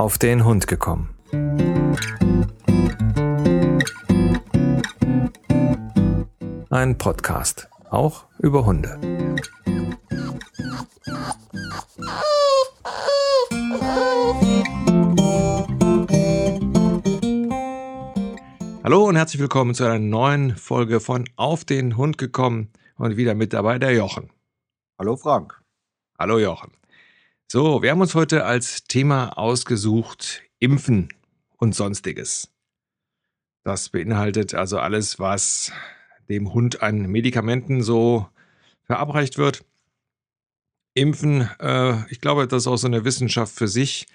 auf den Hund gekommen. Ein Podcast, auch über Hunde. Hallo und herzlich willkommen zu einer neuen Folge von Auf den Hund gekommen und wieder mit dabei der Jochen. Hallo Frank. Hallo Jochen. So, wir haben uns heute als Thema ausgesucht Impfen und sonstiges. Das beinhaltet also alles, was dem Hund an Medikamenten so verabreicht wird. Impfen, äh, ich glaube, das ist auch so eine Wissenschaft für sich.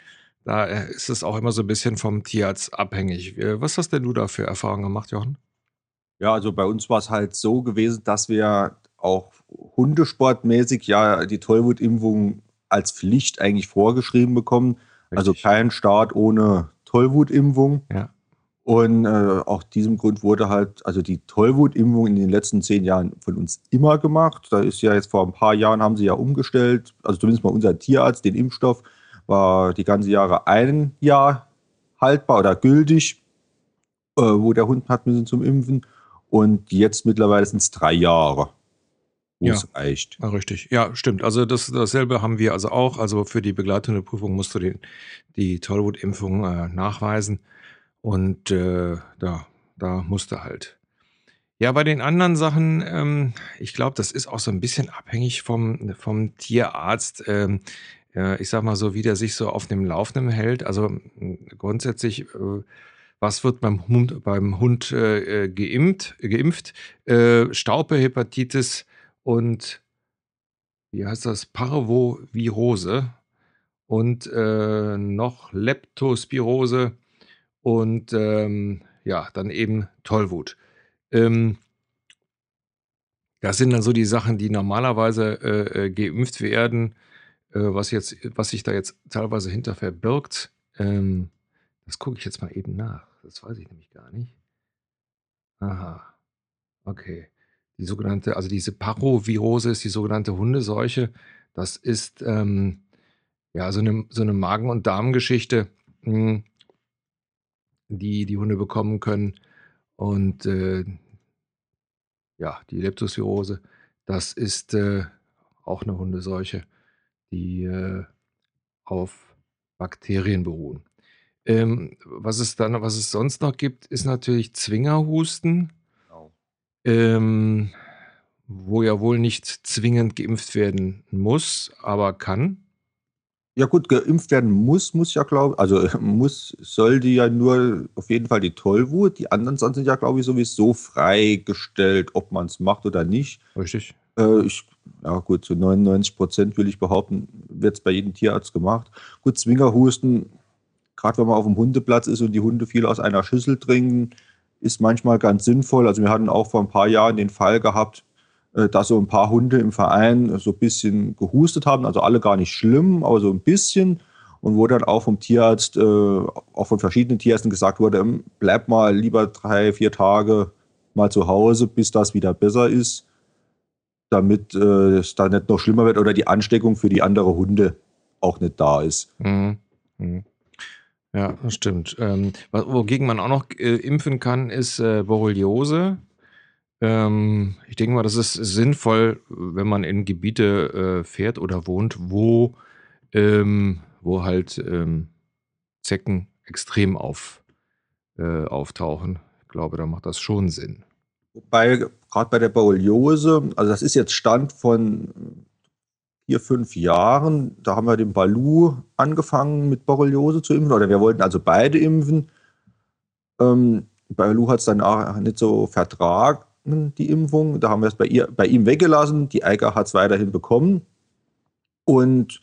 Da äh, ist es auch immer so ein bisschen vom Tierarzt abhängig. Äh, was hast denn du da für Erfahrungen gemacht, Jochen? Ja, also bei uns war es halt so gewesen, dass wir auch hundesportmäßig ja die Tollwutimpfung als Pflicht eigentlich vorgeschrieben bekommen. Also Richtig. Also kein Start ohne Tollwutimpfung. Ja. Und äh, auch diesem Grund wurde halt, also die Tollwutimpfung in den letzten zehn Jahren von uns immer gemacht. Da ist ja jetzt vor ein paar Jahren haben sie ja umgestellt, also zumindest mal unser Tierarzt, den Impfstoff war die ganze Jahre ein Jahr haltbar oder gültig, äh, wo der Hund hat müssen zum Impfen. Und jetzt mittlerweile sind es drei Jahre wo ja. es reicht. Ja, richtig. Ja, stimmt. Also das, dasselbe haben wir also auch. Also für die begleitende Prüfung musst du den, die Tollwutimpfung äh, nachweisen. Und äh, da, da musste halt. Ja, bei den anderen Sachen, ähm, ich glaube, das ist auch so ein bisschen abhängig vom, vom Tierarzt. Ähm, äh, ich sag mal so, wie der sich so auf dem Laufenden hält. Also grundsätzlich, äh, was wird beim Hund, beim Hund äh, äh, geimpft? geimpft? Äh, Staupe, Hepatitis und wie heißt das? Parvovirose und äh, noch Leptospirose und ähm, ja, dann eben Tollwut. Ähm, das sind dann so die Sachen, die normalerweise äh, äh, geimpft werden, äh, was, jetzt, was sich da jetzt teilweise hinter verbirgt. Ähm, das gucke ich jetzt mal eben nach. Das weiß ich nämlich gar nicht. Aha. Okay. Die sogenannte, also diese Parovirose ist die sogenannte Hundeseuche. Das ist ähm, ja so eine, so eine Magen- und Darmgeschichte. Mh, hm, die die Hunde bekommen können. Und äh, ja, die Leptospirose, das ist äh, auch eine Hundeseuche, die äh, auf Bakterien beruhen. Ähm, was es dann, was es sonst noch gibt, ist natürlich Zwingerhusten. Ähm, wo ja wohl nicht zwingend geimpft werden muss, aber kann. Ja gut, geimpft werden muss, muss ja glaube also muss, sollte ja nur auf jeden Fall die Tollwut. Die anderen sind ja glaube ich sowieso freigestellt, ob man es macht oder nicht. Richtig. Äh, ich, ja gut, zu 99 Prozent will ich behaupten, wird es bei jedem Tierarzt gemacht. Gut, Zwingerhusten, gerade wenn man auf dem Hundeplatz ist und die Hunde viel aus einer Schüssel trinken, ist manchmal ganz sinnvoll. Also wir hatten auch vor ein paar Jahren den Fall gehabt, äh, dass so ein paar Hunde im Verein so ein bisschen gehustet haben, also alle gar nicht schlimm, aber so ein bisschen. Und wo dann auch vom Tierarzt, äh, auch von verschiedenen Tierärzten gesagt wurde, ähm, bleib mal lieber drei, vier Tage mal zu Hause, bis das wieder besser ist, damit äh, es dann nicht noch schlimmer wird oder die Ansteckung für die anderen Hunde auch nicht da ist. Mhm. Mhm. Ja, das stimmt. Ähm, wogegen man auch noch äh, impfen kann, ist äh, Borreliose. Ähm, ich denke mal, das ist sinnvoll, wenn man in Gebiete äh, fährt oder wohnt, wo, ähm, wo halt ähm, Zecken extrem auf, äh, auftauchen. Ich glaube, da macht das schon Sinn. Wobei, gerade bei der Borreliose, also das ist jetzt Stand von vier, fünf Jahren, da haben wir den Balu angefangen mit Borreliose zu impfen, oder wir wollten also beide impfen. Ähm, Balu hat es dann auch nicht so vertragen die Impfung. Da haben wir es bei, bei ihm weggelassen. Die Eiger hat es weiterhin bekommen. Und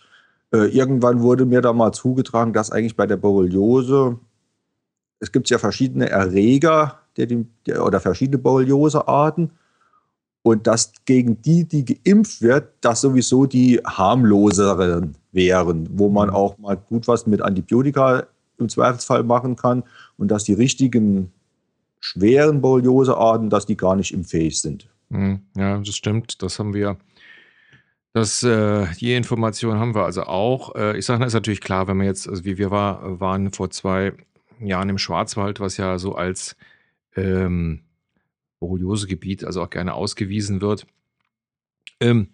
äh, irgendwann wurde mir da mal zugetragen, dass eigentlich bei der Borreliose, es gibt ja verschiedene Erreger der, der, oder verschiedene Borreliose-Arten. Und dass gegen die, die geimpft wird, das sowieso die harmloseren wären, wo man mhm. auch mal gut was mit Antibiotika im Zweifelsfall machen kann und dass die richtigen schweren Borreliosearten, dass die gar nicht impffähig sind. Hm, ja, das stimmt. Das haben wir Das, äh, die Information haben wir also auch. Äh, ich sage, das ist natürlich klar, wenn man jetzt, also wie wir war, waren vor zwei Jahren im Schwarzwald, was ja so als ähm, Borreliose-Gebiet also auch gerne ausgewiesen wird. Ähm,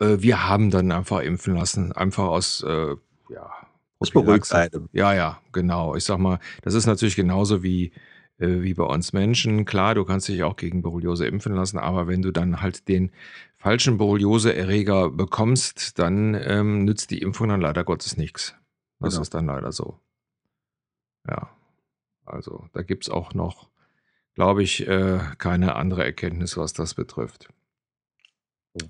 äh, wir haben dann einfach impfen lassen, einfach aus, äh, ja, das beruhigt einem. Ja, ja, genau. Ich sag mal, das ist natürlich genauso wie, äh, wie bei uns Menschen. Klar, du kannst dich auch gegen Borreliose impfen lassen, aber wenn du dann halt den falschen Borreliose-Erreger bekommst, dann ähm, nützt die Impfung dann leider Gottes nichts. Das genau. ist dann leider so. Ja. Also da gibt es auch noch, glaube ich, äh, keine andere Erkenntnis, was das betrifft.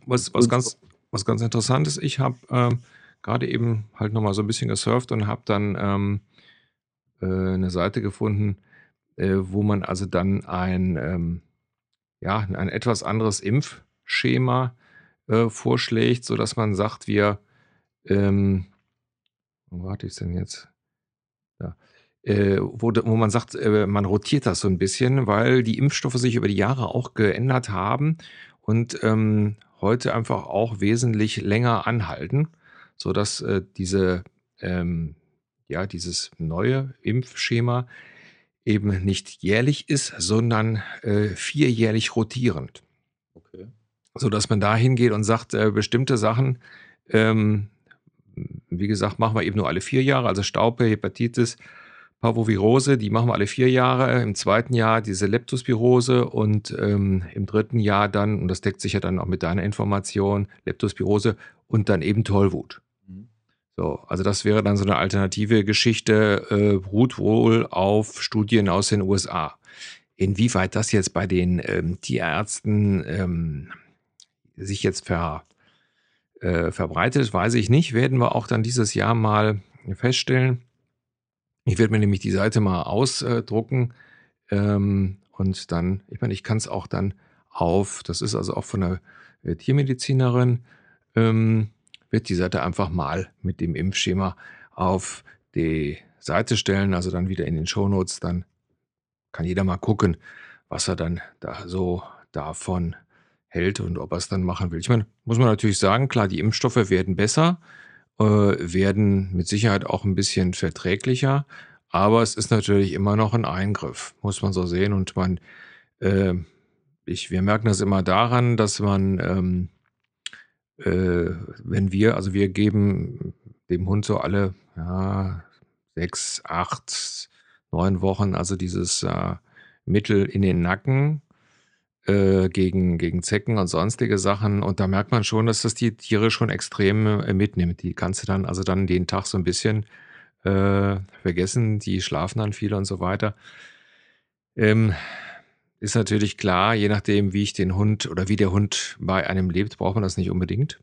Was, was, ganz, was ganz interessant ist, ich habe ähm, gerade eben halt nochmal so ein bisschen gesurft und habe dann ähm, äh, eine Seite gefunden, äh, wo man also dann ein, ähm, ja, ein etwas anderes Impfschema äh, vorschlägt, sodass man sagt, wir, ähm, wo warte ich denn jetzt? Ja. Äh, wo, wo man sagt, äh, man rotiert das so ein bisschen, weil die Impfstoffe sich über die Jahre auch geändert haben und ähm, heute einfach auch wesentlich länger anhalten sodass äh, diese, ähm, ja, dieses neue Impfschema eben nicht jährlich ist, sondern äh, vierjährlich rotierend. Okay. Sodass man da hingeht und sagt, äh, bestimmte Sachen, ähm, wie gesagt, machen wir eben nur alle vier Jahre, also Staupe, Hepatitis, Parvovirose, die machen wir alle vier Jahre. Im zweiten Jahr diese Leptospirose und ähm, im dritten Jahr dann, und das deckt sich ja dann auch mit deiner Information, Leptospirose und dann eben Tollwut. So, also das wäre dann so eine alternative Geschichte, äh, beruht wohl auf Studien aus den USA. Inwieweit das jetzt bei den ähm, Tierärzten ähm, sich jetzt ver, äh, verbreitet, weiß ich nicht. Werden wir auch dann dieses Jahr mal feststellen. Ich werde mir nämlich die Seite mal ausdrucken ähm, und dann, ich meine, ich kann es auch dann auf, das ist also auch von der äh, Tiermedizinerin, ähm, wird die Seite einfach mal mit dem Impfschema auf die Seite stellen, also dann wieder in den Shownotes, dann kann jeder mal gucken, was er dann da so davon hält und ob er es dann machen will. Ich meine, muss man natürlich sagen, klar, die Impfstoffe werden besser, äh, werden mit Sicherheit auch ein bisschen verträglicher, aber es ist natürlich immer noch ein Eingriff, muss man so sehen. Und man, äh, ich, wir merken das immer daran, dass man ähm, äh, wenn wir, also wir geben dem Hund so alle ja, sechs, acht, neun Wochen, also dieses äh, Mittel in den Nacken äh, gegen, gegen Zecken und sonstige Sachen. Und da merkt man schon, dass das die Tiere schon extrem äh, mitnimmt. Die kannst du dann also dann den Tag so ein bisschen äh, vergessen. Die schlafen dann viel und so weiter. Ähm, ist natürlich klar, je nachdem, wie ich den Hund oder wie der Hund bei einem lebt, braucht man das nicht unbedingt.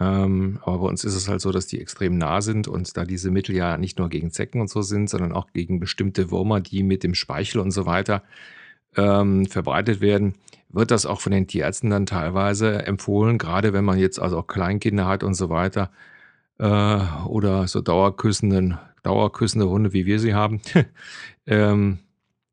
Ähm, aber bei uns ist es halt so, dass die extrem nah sind und da diese Mittel ja nicht nur gegen Zecken und so sind, sondern auch gegen bestimmte Würmer, die mit dem Speichel und so weiter ähm, verbreitet werden, wird das auch von den Tierärzten dann teilweise empfohlen, gerade wenn man jetzt also auch Kleinkinder hat und so weiter äh, oder so dauerküssenden, dauerküssende Hunde, wie wir sie haben. ähm,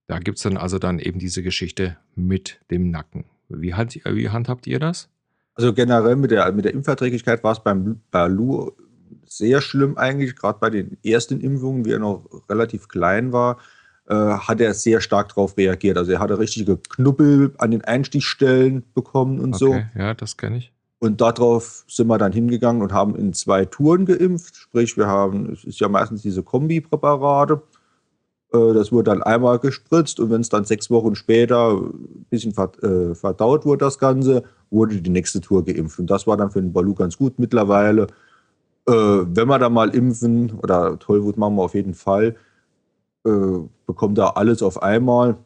da gibt es dann also dann eben diese Geschichte mit dem Nacken. Wie, hand, wie handhabt ihr das? Also generell mit der, mit der Impfverträglichkeit war es beim Balu sehr schlimm eigentlich, gerade bei den ersten Impfungen, wie er noch relativ klein war, äh, hat er sehr stark darauf reagiert. Also er hatte richtige Knubbel an den Einstichstellen bekommen und okay, so. Ja, das kenne ich. Und darauf sind wir dann hingegangen und haben in zwei Touren geimpft. Sprich, wir haben, es ist ja meistens diese Kombipräparate. Äh, das wurde dann einmal gespritzt und wenn es dann sechs Wochen später ein bisschen äh, verdaut wurde, das Ganze, wurde die nächste Tour geimpft. Und das war dann für den Balu ganz gut mittlerweile. Äh, wenn wir da mal impfen, oder Tollwut machen wir auf jeden Fall, bekommt da alles auf einmal,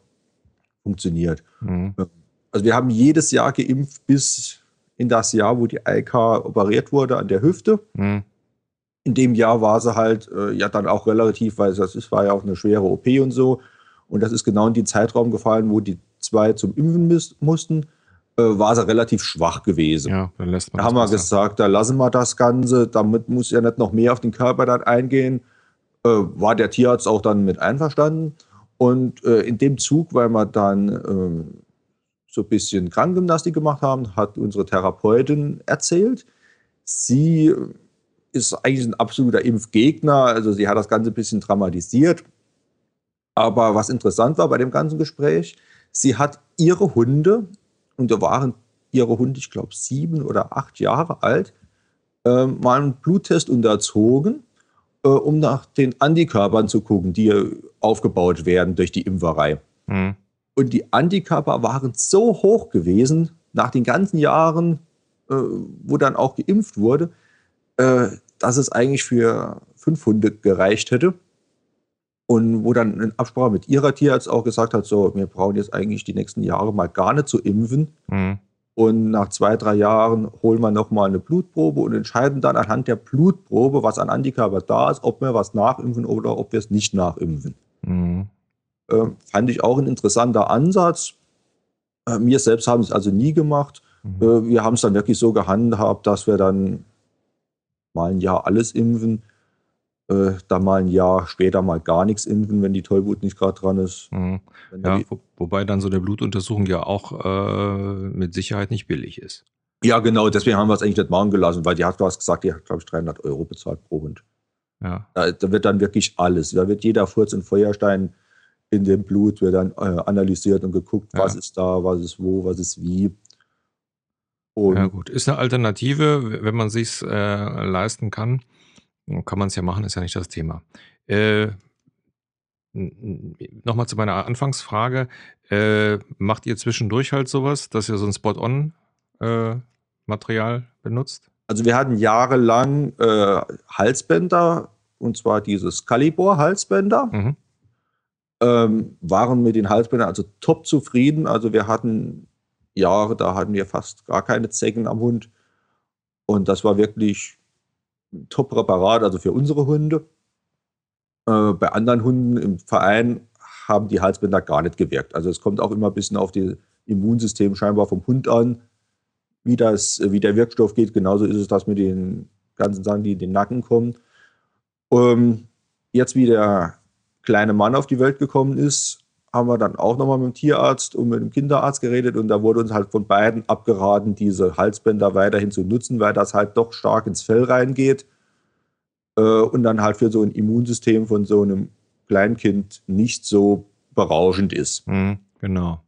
funktioniert. Mhm. Also wir haben jedes Jahr geimpft bis in das Jahr, wo die IK operiert wurde an der Hüfte. Mhm in dem Jahr war sie halt äh, ja dann auch relativ, weil das ist, war ja auch eine schwere OP und so. Und das ist genau in den Zeitraum gefallen, wo die zwei zum Impfen mussten, äh, war sie relativ schwach gewesen. Ja, dann lässt man da haben wir gesagt, da lassen wir das Ganze, damit muss ja nicht noch mehr auf den Körper dann eingehen. Äh, war der Tierarzt auch dann mit einverstanden. Und äh, in dem Zug, weil wir dann ähm, so ein bisschen Krankengymnastik gemacht haben, hat unsere Therapeutin erzählt. Sie ist eigentlich ein absoluter Impfgegner, also sie hat das Ganze ein bisschen dramatisiert. Aber was interessant war bei dem ganzen Gespräch, sie hat ihre Hunde, und da waren ihre Hunde, ich glaube, sieben oder acht Jahre alt, äh, mal einen Bluttest unterzogen, äh, um nach den Antikörpern zu gucken, die aufgebaut werden durch die Impferei. Mhm. Und die Antikörper waren so hoch gewesen, nach den ganzen Jahren, äh, wo dann auch geimpft wurde, äh, dass es eigentlich für fünf Hunde gereicht hätte. Und wo dann in Absprache mit ihrer Tierarzt auch gesagt hat, so, wir brauchen jetzt eigentlich die nächsten Jahre mal gar nicht zu impfen. Mhm. Und nach zwei, drei Jahren holen wir nochmal eine Blutprobe und entscheiden dann anhand der Blutprobe, was an Antikörper da ist, ob wir was nachimpfen oder ob wir es nicht nachimpfen. Mhm. Äh, fand ich auch ein interessanter Ansatz. Äh, wir selbst haben es also nie gemacht. Mhm. Äh, wir haben es dann wirklich so gehandhabt, dass wir dann mal ein Jahr alles impfen äh, da mal ein Jahr später mal gar nichts impfen, wenn die Tollwut nicht gerade dran ist. Mhm. Ja, wo, wobei dann so eine Blutuntersuchung ja auch äh, mit Sicherheit nicht billig ist. Ja, genau, deswegen haben wir es eigentlich nicht machen gelassen, weil die hat was gesagt, die hat, glaube ich, 300 Euro bezahlt pro Hund. Ja. Da, da, wird dann wirklich alles. Da wird jeder Furz und Feuerstein in dem Blut wird dann äh, analysiert und geguckt, ja. was ist da, was ist wo, was ist wie. Und ja, gut. Ist eine Alternative, wenn man sich äh, leisten kann. Kann man es ja machen, ist ja nicht das Thema. Äh, Nochmal zu meiner Anfangsfrage. Äh, macht ihr zwischendurch halt sowas, dass ihr so ein Spot-on-Material äh, benutzt? Also wir hatten jahrelang äh, Halsbänder, und zwar dieses Calibor-Halsbänder. Mhm. Ähm, waren mit den Halsbändern also top zufrieden. Also wir hatten Jahre, da hatten wir fast gar keine Zecken am Hund. Und das war wirklich Top-Präparat, also für unsere Hunde. Äh, bei anderen Hunden im Verein haben die Halsbänder gar nicht gewirkt. Also es kommt auch immer ein bisschen auf das Immunsystem scheinbar vom Hund an, wie, das, wie der Wirkstoff geht. Genauso ist es das mit den ganzen Sachen, die in den Nacken kommen. Ähm, jetzt, wie der kleine Mann auf die Welt gekommen ist, haben wir dann auch nochmal mit dem Tierarzt und mit dem Kinderarzt geredet und da wurde uns halt von beiden abgeraten, diese Halsbänder weiterhin zu nutzen, weil das halt doch stark ins Fell reingeht äh, und dann halt für so ein Immunsystem von so einem Kleinkind nicht so berauschend ist. Mhm, genau.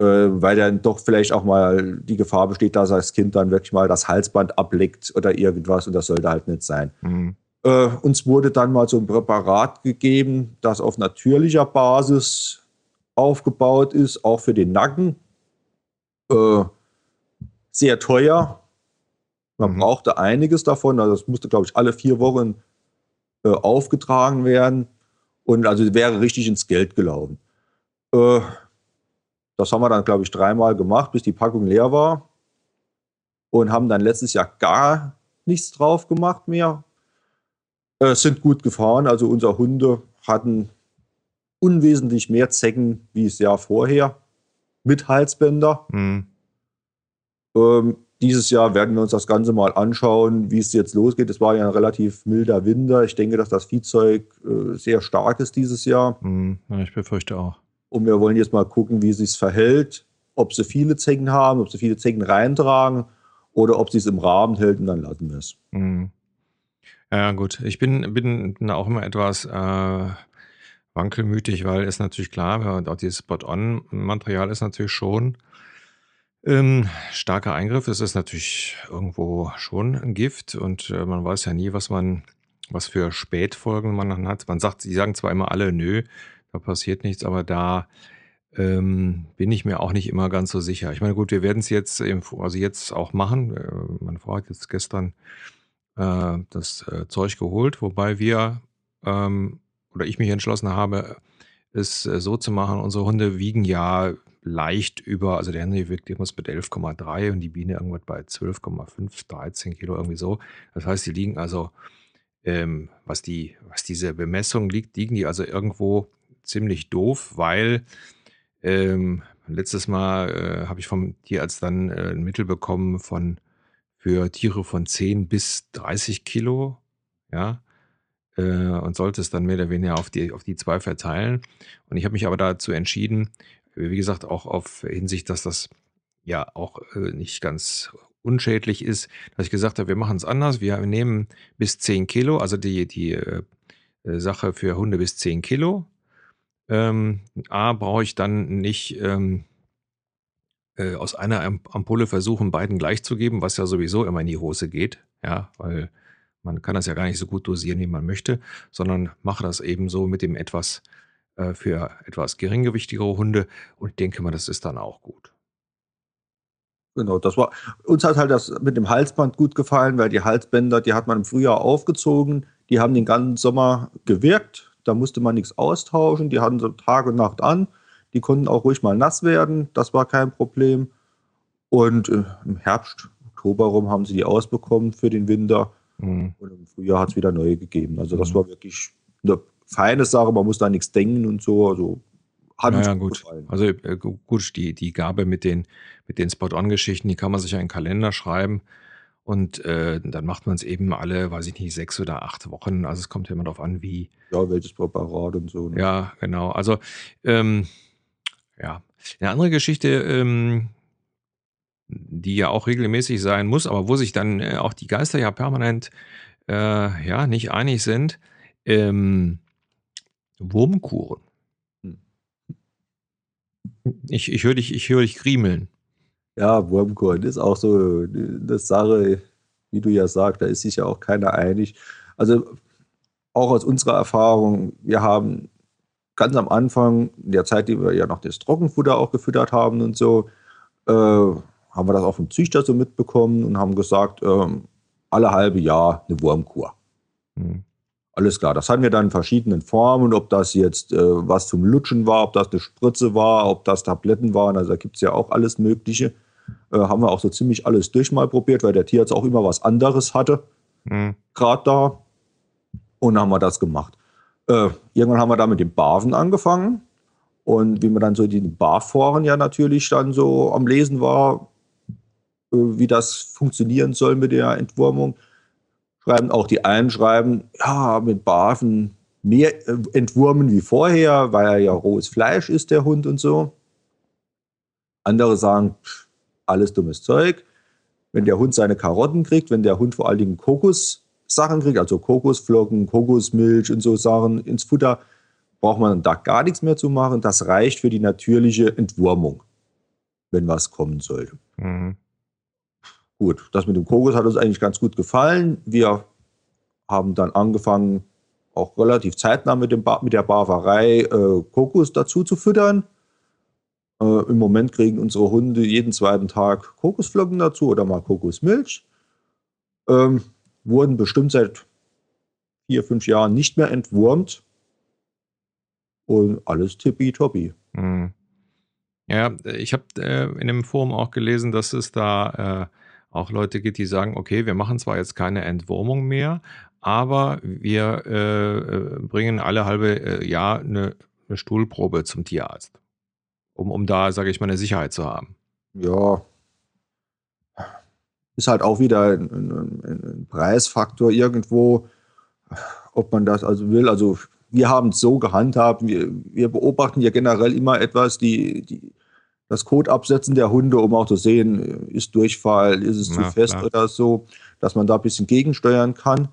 Äh, weil dann doch vielleicht auch mal die Gefahr besteht, dass das Kind dann wirklich mal das Halsband ableckt oder irgendwas und das sollte halt nicht sein. Mhm. Äh, uns wurde dann mal so ein Präparat gegeben, das auf natürlicher Basis aufgebaut ist, auch für den Nacken. Äh, sehr teuer. Man mhm. brauchte einiges davon. Also das musste, glaube ich, alle vier Wochen äh, aufgetragen werden. Und also wäre richtig ins Geld gelaufen. Äh, das haben wir dann, glaube ich, dreimal gemacht, bis die Packung leer war. Und haben dann letztes Jahr gar nichts drauf gemacht mehr. Äh, sind gut gefahren. Also unsere Hunde hatten unwesentlich mehr Zecken wie das Jahr vorher mit Halsbänder. Mhm. Ähm, dieses Jahr werden wir uns das Ganze mal anschauen, wie es jetzt losgeht. Es war ja ein relativ milder Winter. Ich denke, dass das Viehzeug äh, sehr stark ist dieses Jahr. Mhm. Ja, ich befürchte auch. Und wir wollen jetzt mal gucken, wie es sich verhält, ob sie viele Zecken haben, ob sie viele Zecken reintragen oder ob sie es im Rahmen hält und dann lassen wir es. Mhm. Ja, gut. Ich bin, bin auch immer etwas äh, wankelmütig, weil es natürlich klar, auch dieses Spot-on-Material ist natürlich schon ähm, starker Eingriff. Es ist natürlich irgendwo schon ein Gift und äh, man weiß ja nie, was man, was für Spätfolgen man dann hat. Man sagt, sie sagen zwar immer alle, nö, da passiert nichts, aber da ähm, bin ich mir auch nicht immer ganz so sicher. Ich meine, gut, wir werden es jetzt, im, also jetzt auch machen. Äh, meine Frau hat jetzt gestern äh, das äh, Zeug geholt, wobei wir ähm, oder ich mich entschlossen habe, es äh, so zu machen, unsere Hunde wiegen ja leicht über, also der Henry wiegt irgendwas mit 11,3 und die Biene irgendwas bei 12,5, 13 Kilo irgendwie so. Das heißt, die liegen also, ähm, was, die, was diese Bemessung liegt, liegen die also irgendwo ziemlich doof, weil ähm, letztes Mal äh, habe ich vom Tierarzt dann äh, ein Mittel bekommen von für Tiere von 10 bis 30 Kilo. Ja, äh, und sollte es dann mehr oder weniger auf die, auf die zwei verteilen. Und ich habe mich aber dazu entschieden, wie gesagt, auch auf Hinsicht, dass das ja auch äh, nicht ganz unschädlich ist, dass ich gesagt habe, wir machen es anders. Wir nehmen bis 10 Kilo, also die, die äh, Sache für Hunde bis 10 Kilo. Ähm, A, brauche ich dann nicht ähm, äh, aus einer Ampulle versuchen, beiden gleichzugeben, was ja sowieso immer in die Hose geht, ja, weil man kann das ja gar nicht so gut dosieren, wie man möchte, sondern mache das eben so mit dem etwas äh, für etwas geringgewichtigere Hunde und denke mal, das ist dann auch gut. Genau, das war uns hat halt das mit dem Halsband gut gefallen, weil die Halsbänder, die hat man im Frühjahr aufgezogen, die haben den ganzen Sommer gewirkt, da musste man nichts austauschen, die hatten so Tag und Nacht an, die konnten auch ruhig mal nass werden, das war kein Problem. Und äh, im Herbst, Oktober rum haben sie die ausbekommen für den Winter. Mhm. Und im Frühjahr hat es wieder neue gegeben. Also das mhm. war wirklich eine feine Sache, man muss da nichts denken und so. Also hat naja, uns gut. Gefallen. Also äh, gut, die, die Gabe mit den, mit den Spot-on-Geschichten, die kann man sich ja in den Kalender schreiben. Und äh, dann macht man es eben alle, weiß ich nicht, sechs oder acht Wochen. Also es kommt ja immer darauf an, wie. Ja, welches Präparat und so. Ne? Ja, genau. Also, ähm, ja. Eine andere Geschichte, ähm, die ja auch regelmäßig sein muss, aber wo sich dann äh, auch die Geister ja permanent äh, ja, nicht einig sind. Ähm, Wurmkuren. Hm. Ich, ich höre dich, ich höre dich griemeln. Ja, Wurmkuren ist auch so eine Sache, wie du ja sagst, da ist sich ja auch keiner einig. Also auch aus unserer Erfahrung, wir haben ganz am Anfang, in der Zeit, die wir ja noch das Trockenfutter auch gefüttert haben und so, äh, haben wir das auch vom Züchter so mitbekommen und haben gesagt, äh, alle halbe Jahr eine Wurmkur. Mhm. Alles klar, das hatten wir dann in verschiedenen Formen, ob das jetzt äh, was zum Lutschen war, ob das eine Spritze war, ob das Tabletten waren, also da gibt es ja auch alles Mögliche. Äh, haben wir auch so ziemlich alles durch mal probiert, weil der Tierarzt auch immer was anderes hatte, mhm. gerade da. Und dann haben wir das gemacht. Äh, irgendwann haben wir da mit dem Barven angefangen. Und wie man dann so die Barforen ja natürlich dann so am Lesen war, wie das funktionieren soll mit der Entwurmung, schreiben auch die einen schreiben, ja, mit Barfen mehr äh, entwurmen wie vorher, weil er ja rohes Fleisch ist, der Hund und so. Andere sagen, alles dummes Zeug. Wenn der Hund seine Karotten kriegt, wenn der Hund vor allen Dingen Kokossachen kriegt, also Kokosflocken, Kokosmilch und so Sachen ins Futter, braucht man da gar nichts mehr zu machen. Das reicht für die natürliche Entwurmung, wenn was kommen sollte. Mhm. Gut, das mit dem Kokos hat uns eigentlich ganz gut gefallen. Wir haben dann angefangen, auch relativ zeitnah mit, dem mit der Barbarei äh, Kokos dazu zu füttern. Äh, Im Moment kriegen unsere Hunde jeden zweiten Tag Kokosflocken dazu oder mal Kokosmilch. Ähm, wurden bestimmt seit vier, fünf Jahren nicht mehr entwurmt. Und alles tippitoppi. Mhm. Ja, ich habe äh, in dem Forum auch gelesen, dass es da äh, auch Leute gibt, die sagen, okay, wir machen zwar jetzt keine Entwurmung mehr, aber wir äh, bringen alle halbe äh, Jahr eine, eine, Stuhlprobe zum Tierarzt, um, um da, sage ich mal, eine Sicherheit zu haben. Ja, ist halt auch wieder ein, ein, ein Preisfaktor irgendwo, ob man das also will. Also wir haben es so gehandhabt, wir, wir beobachten ja generell immer etwas, die, die das Kotabsetzen der Hunde, um auch zu sehen, ist Durchfall, ist es ja, zu fest klar. oder so, dass man da ein bisschen gegensteuern kann.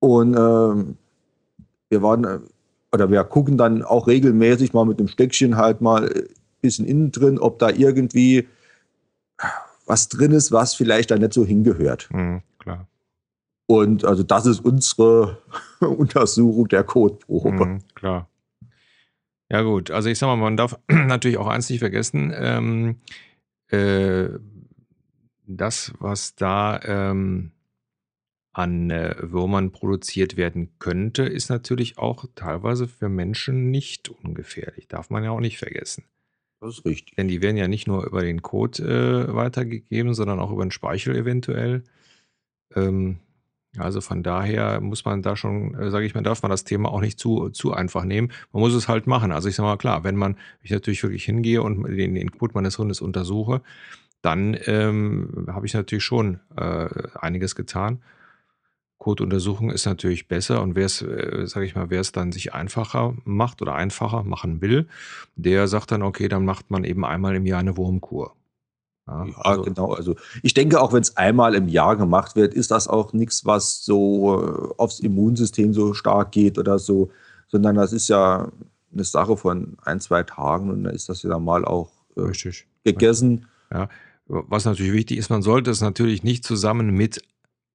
Und ähm, wir waren, äh, oder wir gucken dann auch regelmäßig mal mit dem Stöckchen halt mal ein bisschen innen drin, ob da irgendwie was drin ist, was vielleicht da nicht so hingehört. Mhm, klar. Und also das ist unsere Untersuchung der Kotprobe. Mhm, klar. Ja gut, also ich sag mal, man darf natürlich auch eins nicht vergessen, ähm, äh, das, was da ähm, an äh, Würmern produziert werden könnte, ist natürlich auch teilweise für Menschen nicht ungefährlich. Darf man ja auch nicht vergessen. Das ist richtig. Denn die werden ja nicht nur über den Code äh, weitergegeben, sondern auch über den Speichel eventuell. Ähm, also von daher muss man da schon, äh, sage ich mal, darf man das Thema auch nicht zu, zu einfach nehmen. Man muss es halt machen. Also ich sage mal, klar, wenn man, ich natürlich wirklich hingehe und den, Input meines Hundes untersuche, dann ähm, habe ich natürlich schon äh, einiges getan. Kotuntersuchung ist natürlich besser und wer es, äh, sage ich mal, wer es dann sich einfacher macht oder einfacher machen will, der sagt dann, okay, dann macht man eben einmal im Jahr eine Wurmkur. Ja, also, genau. Also ich denke, auch wenn es einmal im Jahr gemacht wird, ist das auch nichts, was so äh, aufs Immunsystem so stark geht oder so, sondern das ist ja eine Sache von ein, zwei Tagen und dann ist das ja mal auch äh, Richtig. gegessen. Ja. Was natürlich wichtig ist, man sollte es natürlich nicht zusammen mit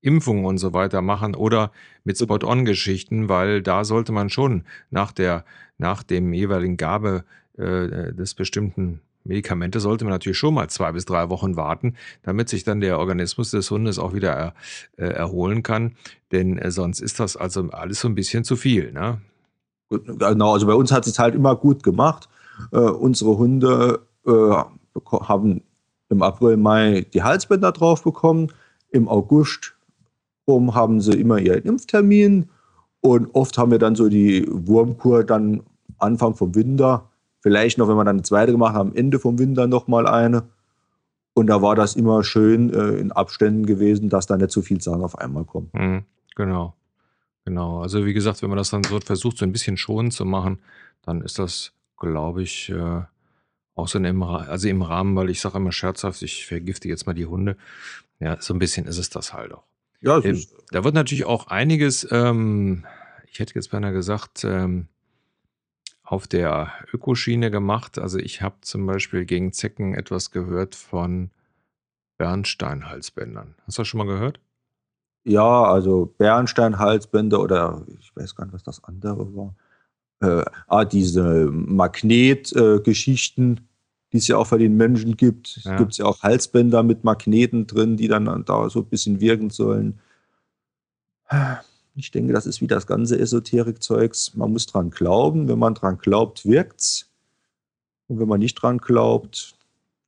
Impfungen und so weiter machen oder mit Spot-on-Geschichten, weil da sollte man schon nach der, nach dem jeweiligen Gabe äh, des bestimmten Medikamente sollte man natürlich schon mal zwei bis drei Wochen warten, damit sich dann der Organismus des Hundes auch wieder er, äh, erholen kann. Denn äh, sonst ist das also alles so ein bisschen zu viel. Ne? Genau, also bei uns hat es halt immer gut gemacht. Äh, unsere Hunde äh, haben im April, Mai die Halsbänder drauf bekommen. Im August rum haben sie immer ihren Impftermin. Und oft haben wir dann so die Wurmkur dann Anfang vom Winter. Vielleicht noch, wenn wir dann eine zweite gemacht haben, am Ende vom Winter nochmal eine. Und da war das immer schön äh, in Abständen gewesen, dass da nicht so viel Sachen auf einmal kommen. Mhm, genau. Genau, also wie gesagt, wenn man das dann so versucht, so ein bisschen schonend zu machen, dann ist das, glaube ich, äh, auch so im, also im Rahmen, weil ich sage immer scherzhaft, ich vergifte jetzt mal die Hunde. Ja, so ein bisschen ist es das halt auch. Ja, ähm, da wird natürlich auch einiges, ähm, ich hätte jetzt beinahe gesagt, ähm, auf der Ökoschiene gemacht. Also ich habe zum Beispiel gegen Zecken etwas gehört von Bernsteinhalsbändern. Hast du das schon mal gehört? Ja, also Bernsteinhalsbänder oder ich weiß gar nicht, was das andere war. Äh, ah, diese Magnetgeschichten, äh, die es ja auch für den Menschen gibt. Ja. Gibt es ja auch Halsbänder mit Magneten drin, die dann da so ein bisschen wirken sollen. Ich denke, das ist wie das ganze Esoterik-Zeugs. Man muss dran glauben. Wenn man dran glaubt, wirkt's. Und wenn man nicht dran glaubt,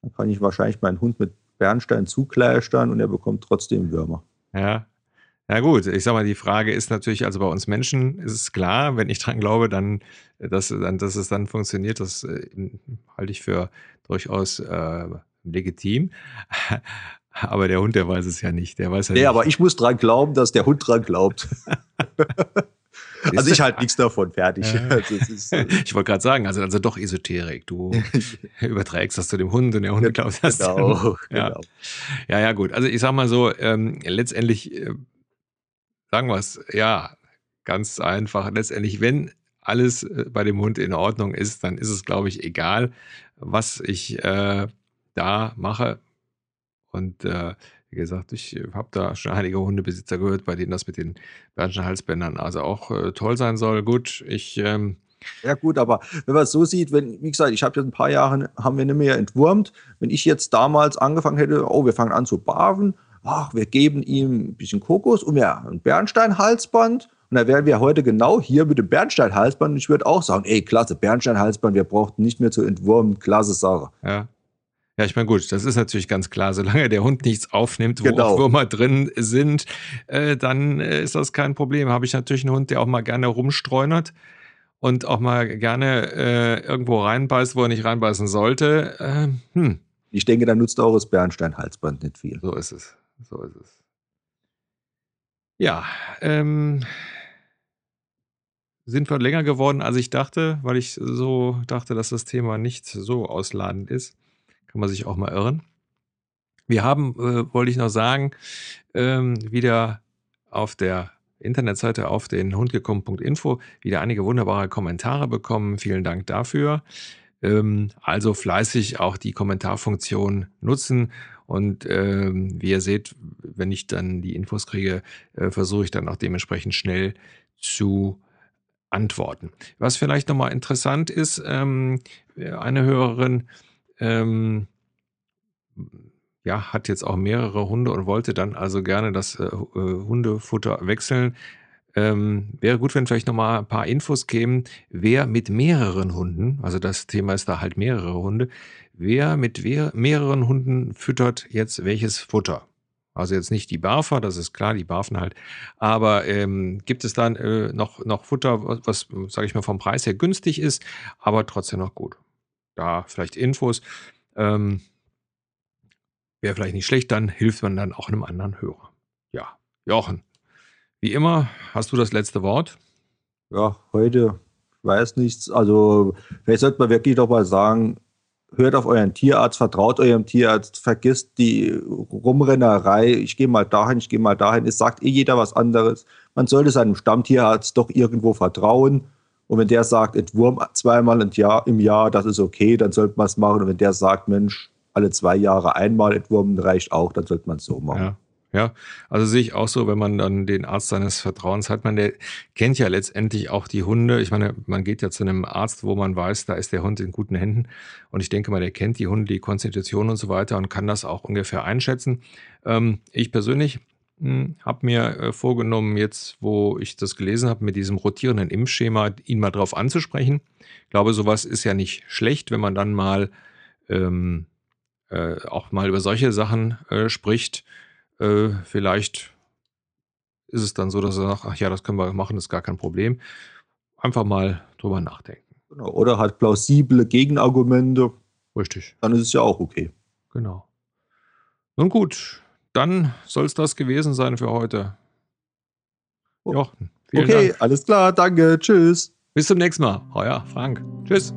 dann kann ich wahrscheinlich meinen Hund mit Bernstein zukleistern und er bekommt trotzdem Würmer. Ja, ja gut, ich sag mal, die Frage ist natürlich, also bei uns Menschen ist es klar, wenn ich dran glaube, dann, dass, dann, dass es dann funktioniert, das äh, halte ich für durchaus äh, legitim. Aber der Hund, der weiß es ja nicht. Der weiß ja nee, nicht. aber ich muss dran glauben, dass der Hund dran glaubt. also ich halte nichts davon fertig. Also ist, äh ich wollte gerade sagen, also, also doch Esoterik. Du überträgst das zu dem Hund und der Hund glaubt das. Genau, ja. genau. Ja, ja, gut. Also ich sag mal so, ähm, letztendlich äh, sagen wir es, ja, ganz einfach. Letztendlich, wenn alles äh, bei dem Hund in Ordnung ist, dann ist es, glaube ich, egal, was ich äh, da mache. Und äh, wie gesagt, ich habe da schon einige Hundebesitzer gehört, bei denen das mit den Bernschen Halsbändern also auch äh, toll sein soll. Gut, ich. Ähm, ja gut, aber wenn man es so sieht, wenn, wie gesagt, ich habe jetzt ein paar Jahre, haben wir nicht mehr entwurmt. Wenn ich jetzt damals angefangen hätte, oh, wir fangen an zu barven, ach, wir geben ihm ein bisschen Kokos und ja, ein Bernstein-Halsband. Und da wären wir heute genau hier mit dem Bernstein-Halsband. Und ich würde auch sagen, ey, klasse, Bernstein-Halsband, wir brauchten nicht mehr zu entwurmen, klasse Sache. Ja. Ja, ich meine, gut, das ist natürlich ganz klar. Solange der Hund nichts aufnimmt, wo genau. auch Würmer drin sind, äh, dann äh, ist das kein Problem. Habe ich natürlich einen Hund, der auch mal gerne rumstreunert und auch mal gerne äh, irgendwo reinbeißt, wo er nicht reinbeißen sollte. Ähm, hm. Ich denke, da nutzt auch das Bernstein-Halsband nicht viel. So ist es. So ist es. Ja, ähm, sind wir länger geworden, als ich dachte, weil ich so dachte, dass das Thema nicht so ausladend ist. Kann man sich auch mal irren. Wir haben, äh, wollte ich noch sagen, ähm, wieder auf der Internetseite auf den hundgekommen.info wieder einige wunderbare Kommentare bekommen. Vielen Dank dafür. Ähm, also fleißig auch die Kommentarfunktion nutzen und ähm, wie ihr seht, wenn ich dann die Infos kriege, äh, versuche ich dann auch dementsprechend schnell zu antworten. Was vielleicht nochmal interessant ist, ähm, eine Hörerin ähm, ja, hat jetzt auch mehrere Hunde und wollte dann also gerne das äh, äh Hundefutter wechseln. Ähm, wäre gut, wenn vielleicht nochmal ein paar Infos kämen, wer mit mehreren Hunden, also das Thema ist da halt mehrere Hunde, wer mit mehreren Hunden füttert jetzt welches Futter? Also jetzt nicht die Barfer, das ist klar, die barfen halt. Aber ähm, gibt es dann äh, noch, noch Futter, was, sage ich mal, vom Preis her günstig ist, aber trotzdem noch gut? Da vielleicht Infos. Ähm, Wäre vielleicht nicht schlecht, dann hilft man dann auch einem anderen Hörer. Ja, Jochen, Wie immer hast du das letzte Wort. Ja, heute weiß nichts. Also, vielleicht sollte man wirklich doch mal sagen, hört auf euren Tierarzt, vertraut eurem Tierarzt, vergisst die Rumrennerei, ich gehe mal dahin, ich gehe mal dahin. Es sagt eh jeder was anderes. Man sollte seinem Stammtierarzt doch irgendwo vertrauen. Und wenn der sagt, Entwurm zweimal im Jahr, im Jahr, das ist okay, dann sollte man es machen. Und wenn der sagt, Mensch, alle zwei Jahre einmal entwurmen reicht auch, dann sollte man es so machen. Ja. Ja, also sehe ich auch so, wenn man dann den Arzt seines Vertrauens hat, man der kennt ja letztendlich auch die Hunde. Ich meine, man geht ja zu einem Arzt, wo man weiß, da ist der Hund in guten Händen. Und ich denke mal, der kennt die Hunde, die Konstitution und so weiter und kann das auch ungefähr einschätzen. Ähm, ich persönlich habe mir äh, vorgenommen, jetzt, wo ich das gelesen habe, mit diesem rotierenden Impfschema, ihn mal drauf anzusprechen. Ich glaube, sowas ist ja nicht schlecht, wenn man dann mal ähm, äh, auch mal über solche Sachen äh, spricht äh, vielleicht ist es dann so, dass er sagt, ach ja, das können wir machen, ist gar kein Problem. Einfach mal drüber nachdenken. Genau. Oder hat plausible Gegenargumente. Richtig. Dann ist es ja auch okay. Genau. Nun gut, dann soll es das gewesen sein für heute. Oh. Jochen, okay, Dank. alles klar, danke, tschüss. Bis zum nächsten Mal. Euer Frank. Tschüss.